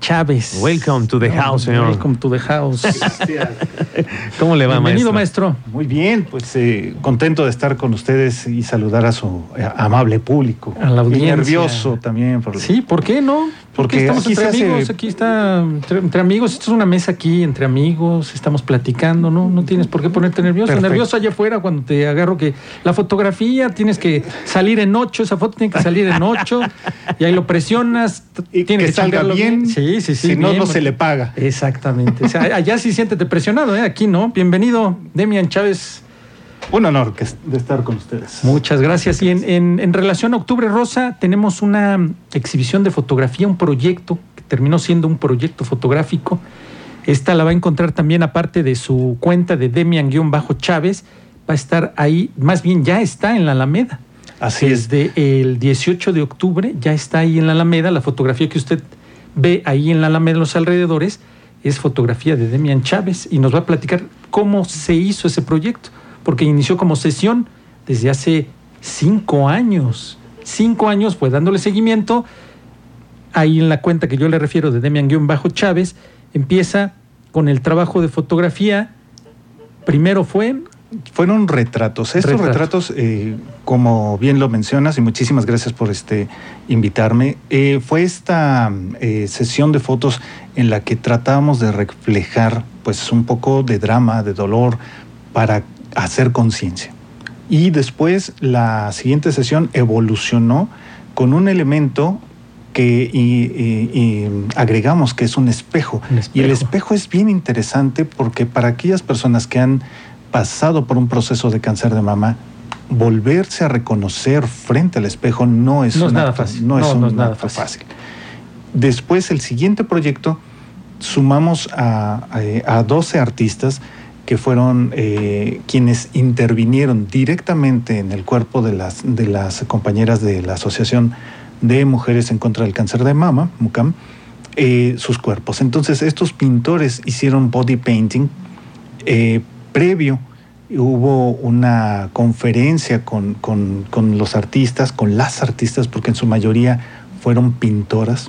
Chávez. Welcome to the house, señor. Welcome to the house. ¿Cómo le va, Bienvenido, maestro? maestro. Muy bien, pues eh, contento de estar con ustedes y saludar a su eh, amable público. A la audiencia. Y nervioso también. Por, Sí, ¿por qué no? Porque estamos aquí entre se hace- amigos, aquí está entre, entre amigos, esto es una mesa aquí entre amigos, estamos platicando, ¿no? No tienes por qué ponerte nervioso. Perfecto. Nervioso allá afuera cuando te agarro que la fotografía tienes que salir en ocho, esa foto tiene que salir en ocho, y ahí lo presionas, Y tiene que salga chambearlo bien, Sí, sí, sí. si no, bien, no se le paga. Exactamente. O sea, allá sí siéntete presionado, ¿eh? Aquí no. Bienvenido, Demian Chávez. Un honor que, de estar con ustedes. Muchas gracias. Y en, en- en relación a Octubre Rosa, tenemos una exhibición de fotografía, un proyecto que terminó siendo un proyecto fotográfico. Esta la va a encontrar también, aparte de su cuenta de Demian-Chávez, va a estar ahí, más bien ya está en la Alameda. Así es. Desde el 18 de octubre ya está ahí en la Alameda. La fotografía que usted ve ahí en la Alameda, en los alrededores, es fotografía de Demian Chávez y nos va a platicar cómo se hizo ese proyecto, porque inició como sesión desde hace cinco años. Cinco años fue dándole seguimiento. Ahí en la cuenta que yo le refiero de Demian-Chávez, empieza con el trabajo de fotografía. Primero fue Fueron retratos. Estos Retratos. retratos, eh, como bien lo mencionas, y muchísimas gracias por este invitarme, eh, fue esta eh, sesión de fotos en la que tratábamos de reflejar pues un poco de drama, de dolor, para hacer conciencia. Y después la siguiente sesión evolucionó con un elemento que y- y- y agregamos que es un espejo. Un Y el espejo. espejo es bien interesante porque para aquellas personas que han pasado por un proceso de cáncer de mama, volverse a reconocer frente al espejo no es, No es nada acto- fácil. No, es No, un no es nada fácil. Después, el siguiente proyecto, sumamos a, a- a 12 artistas que fueron eh, quienes intervinieron directamente en el cuerpo de las, de las compañeras de la Asociación de Mujeres en contra del Cáncer de Mama, MUCAM, eh, sus cuerpos. Entonces, estos pintores hicieron body painting. Eh, previo hubo una conferencia con, con- con los artistas, con las artistas, porque en su mayoría fueron pintoras,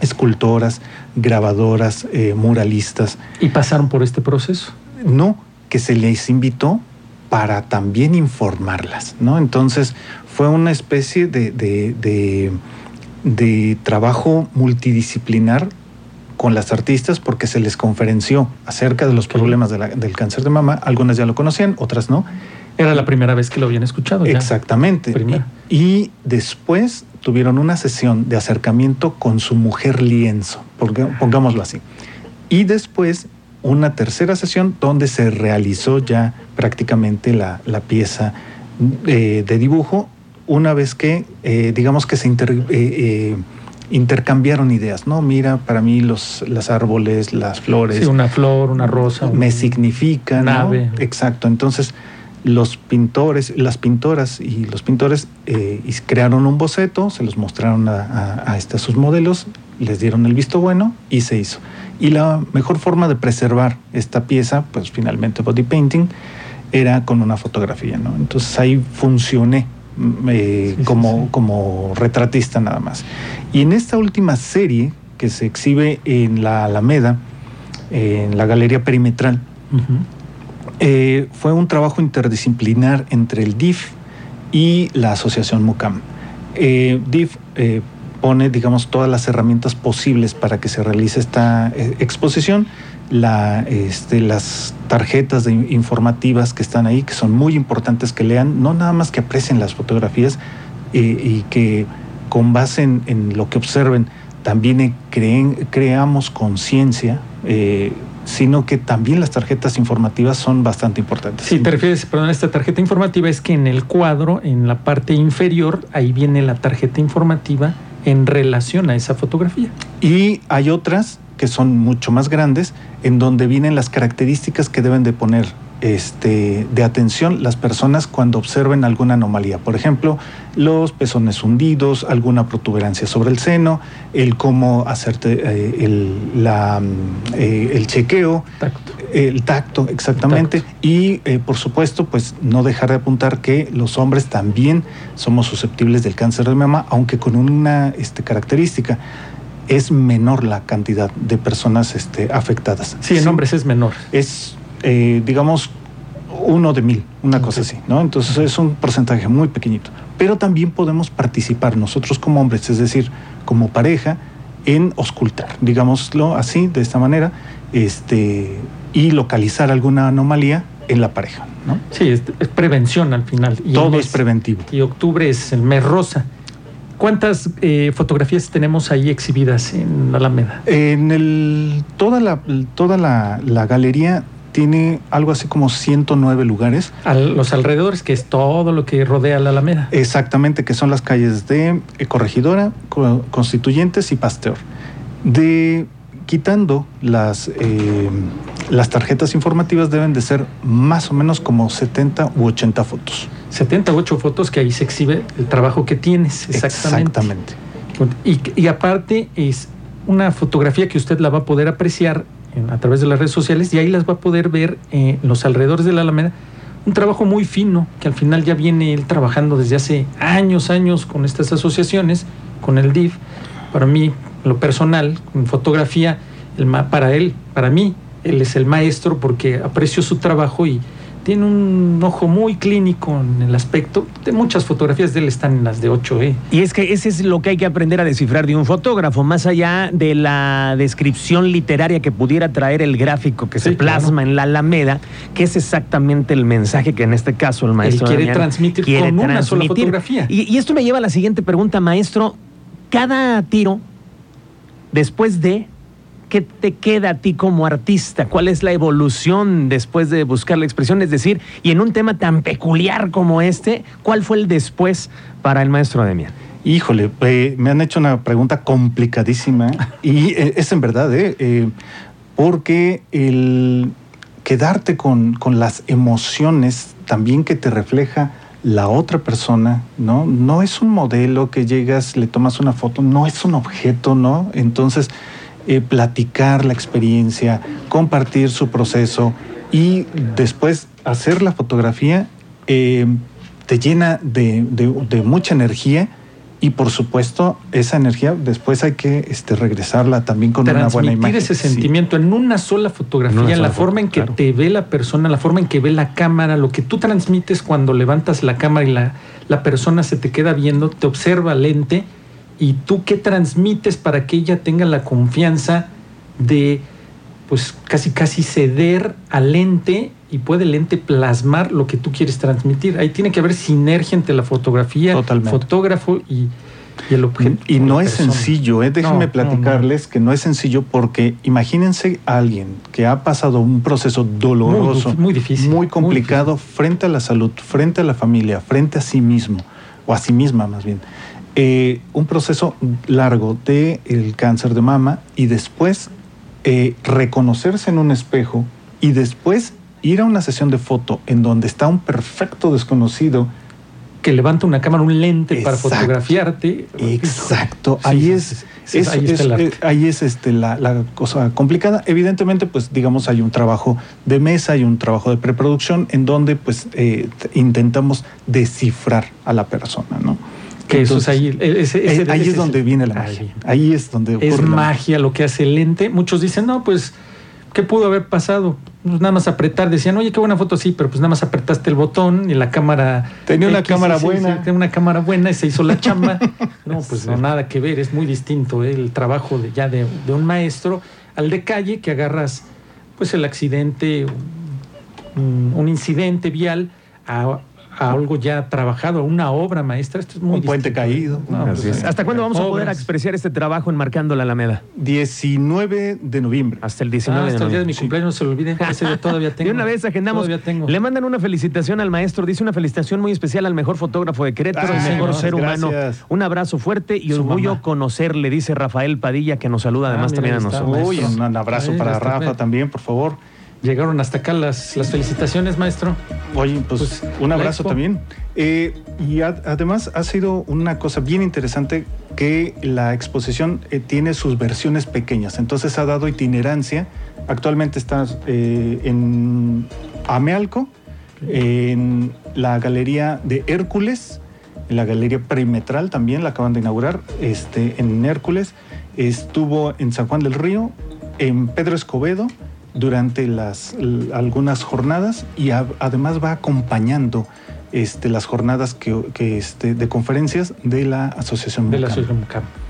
escultoras, grabadoras, eh, muralistas. y pasaron por este proceso. No, que se les invitó para también informarlas, ¿no? Entonces fue una especie de, de- de- de trabajo multidisciplinar con las artistas porque se les conferenció acerca de los problemas de la- del cáncer de mama. Algunas ya lo conocían, otras no. Era la primera vez que lo habían escuchado. ya. Exactamente. Primera. Y, después tuvieron una sesión de acercamiento con su mujer lienzo, pongámoslo así. Y después una tercera sesión donde se realizó ya prácticamente la, la pieza eh, de dibujo, una vez que, eh, digamos que se inter- eh, intercambiaron ideas, ¿no? Mira, para mí los, los árboles, las flores, Sí, una flor, una rosa. un- me significan. ¿no? Nave. Exacto. Entonces, los pintores, las pintoras y los pintores eh, crearon un boceto, se los mostraron a, a, a este- a sus modelos, les dieron el visto bueno y se hizo. Y la mejor forma de preservar esta pieza, pues finalmente body painting, era con una fotografía, ¿no? Entonces ahí funcioné eh, Sí, como, sí. como retratista nada más. Y en esta última serie que se exhibe en la Alameda, en la Galería Perimetral, eh, fue un trabajo interdisciplinar entre el DIF y la Asociación MUCAM. Eh, DIF pone, digamos, todas las herramientas posibles para que se realice esta eh, exposición. Este, las tarjetas informativas que están ahí, que son muy importantes que lean, no nada más que aprecien las fotografías eh, y que con base en, lo que observen también eh, creen, creamos conciencia, sino que también las tarjetas informativas son bastante importantes. Sí, te refieres, perdón, esta tarjeta informativa es que en el cuadro, en la parte inferior, ahí viene la tarjeta informativa en relación a esa fotografía. Y hay otras que son mucho más grandes, en donde vienen las características que deben de poner este, de atención las personas cuando observen alguna anomalía. Por ejemplo, los pezones hundidos, alguna protuberancia sobre el seno, el cómo hacerte eh, el, la, mm, eh, el chequeo, Tacto. El tacto, exactamente. Y eh, por supuesto, pues no dejar de apuntar que los hombres también somos susceptibles del cáncer de mama, aunque con una este, característica. es menor la cantidad de personas este, afectadas. Sí, en hombres es menor. Es, eh, digamos, uno de mil, una cosa así, ¿no? Entonces es un porcentaje muy pequeñito. Pero también podemos participar nosotros como hombres, es decir, como pareja, en auscultar, digámoslo así, de esta manera, este, y localizar alguna anomalía en la pareja, ¿no? Sí, es, es prevención al final. Y Todo mes- es preventivo. Y octubre es el mes rosa. ¿Cuántas eh, fotografías tenemos ahí exhibidas en la Alameda? En el, toda la, toda la, la galería tiene algo así como 109 lugares, A los alrededores, que es todo lo que rodea la Alameda. exactamente, que son las calles de eh, Corregidora, Co- Constituyentes y Pasteur. De, quitando las, eh, las tarjetas informativas deben de ser más o menos como 70 u 80 fotos. 78 fotos que ahí se exhibe el trabajo que tienes. Exactamente. Exactamente. Y, y aparte es una fotografía que usted la va a poder apreciar en- a través de las redes sociales y ahí las va a poder ver eh, en los alrededores de la Alameda. Un trabajo muy fino que al final ya viene él trabajando desde hace años, años con estas asociaciones, con el DIF. Para mí, lo personal, en fotografía, el para él, para mí, él es el maestro porque aprecio su trabajo y tiene un ojo muy clínico en el aspecto. De muchas fotografías de él están en las de 8E. Y es que ese es lo que hay que aprender a descifrar de un fotógrafo, más allá de la descripción literaria que pudiera traer el gráfico que se claro. plasma en la Alameda, que es exactamente el mensaje que en este caso el maestro quiere Damián transmitir con una sola fotografía. Y, y esto me lleva a la siguiente pregunta, maestro. Cada tiro, después de, ¿qué te queda a ti como artista? ¿Cuál es la evolución después de buscar la expresión? Es decir, y en un tema tan peculiar como este, ¿cuál fue el después para el maestro Demian? Híjole, eh, me han hecho una pregunta complicadísima y eh, es en verdad, eh, eh, porque el quedarte con, con las emociones también que te refleja la otra persona, ¿no? No es un modelo que llegas, le tomas una foto, no es un objeto, ¿no? Entonces, eh, platicar la experiencia, compartir su proceso y después hacer la fotografía eh, te llena de, de- de mucha energía y por supuesto esa energía después hay que este, regresarla también con una buena transmitir imagen. ese Sí. sentimiento en una sola fotografía, En en la sola forma foto, en que claro. te ve la persona, la forma en que ve la cámara, lo que tú transmites cuando levantas la cámara y la, la persona se te queda viendo, te observa lente y tú qué transmites para que ella tenga la confianza de pues casi casi ceder al lente y puede el lente plasmar lo que tú quieres transmitir. Ahí tiene que haber sinergia entre la fotografía, Totalmente. fotógrafo y, y el objeto. Y no es persona. sencillo, ¿eh? déjenme No, no, platicarles que no es sencillo porque imagínense a alguien que ha pasado un proceso doloroso, Muy, muy difícil, muy muy complicado frente a la salud, frente a la familia, frente a sí mismo, o a sí misma más bien. Eh, un proceso largo de el cáncer de mama y después eh, reconocerse en un espejo y después ir a una sesión de foto en donde está un perfecto desconocido que levanta una cámara, un lente para fotografiarte. Exacto, Sí, ahí sí, es, sí, ahí eh, ahí es, este, la, la cosa complicada. Evidentemente, pues digamos, hay un trabajo de mesa, hay un trabajo de preproducción en donde pues eh, intentamos descifrar a la persona, ¿no? Que eso es Entonces, ahí. ese- ese- ahí ese es donde viene la magia. Ahí es donde Es ocurre magia lo que hace el lente. Muchos dicen, no, pues, ¿qué pudo haber pasado? Pues nada más apretar. Decían, oye, qué buena foto, sí, pero pues nada más apretaste el botón y la cámara. Tenía una cámara sí, buena. tenía una cámara buena y se hizo la chamba. no, pues no, nada que ver. Es muy distinto ¿eh? el trabajo de, ya de, de un maestro al de calle que agarras, pues, el accidente, un, un incidente vial a, a algo ya trabajado, a una obra maestra. Esto es muy Un puente distinto. caído. No, Así pues, es. ¿Hasta cuándo vamos a poder expresar este trabajo enmarcando la Alameda? 19 de noviembre. Hasta el Ah, 19 hasta de el día de mi noviembre. cumpleaños no se lo olvide. Ese todavía tengo. De una vez agendamos. Todavía tengo. Le mandan una felicitación al maestro. Dice una felicitación muy especial al mejor fotógrafo de Querétaro, Ah, el mejor ser humano. gracias. Un abrazo fuerte y Su orgullo mamá. conocerle, dice Rafael Padilla, que nos saluda Ah, además mira, también a nosotros. Uy, un abrazo Ahí para Rafa también, por favor. Llegaron hasta acá las, las felicitaciones, maestro. Oye, pues, Pues, un abrazo también. Eh, y ad- además ha sido una cosa bien interesante que la exposición eh, tiene sus versiones pequeñas, entonces ha dado itinerancia. Actualmente está eh, en Amealco, en la galería de Hércules, en la Galería Perimetral también, la acaban de inaugurar, este, en Hércules, estuvo en San Juan del Río, en Pedro Escobedo, durante las, algunas jornadas y además va acompañando este, las jornadas que, este, de conferencias de la Asociación De la Asociación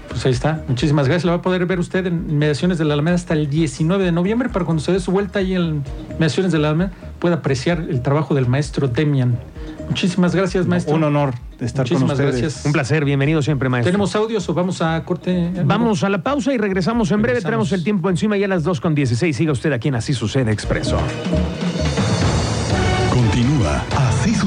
Pues ahí está. Muchísimas gracias. Lo va a poder ver usted en Mediaciones de la Alameda hasta el 19 de noviembre para cuando se dé su vuelta ahí en Mediaciones de la Alameda pueda apreciar el trabajo del maestro Demian. Muchísimas gracias, maestro. Un honor estar con ustedes. Gracias. Un placer, bienvenido siempre, maestro. ¿Tenemos audios o vamos a corte? Vamos a la pausa y regresamos en breve. Tenemos el tiempo encima ya a las 2 con 16. Siga usted aquí en Así Sucede Expreso.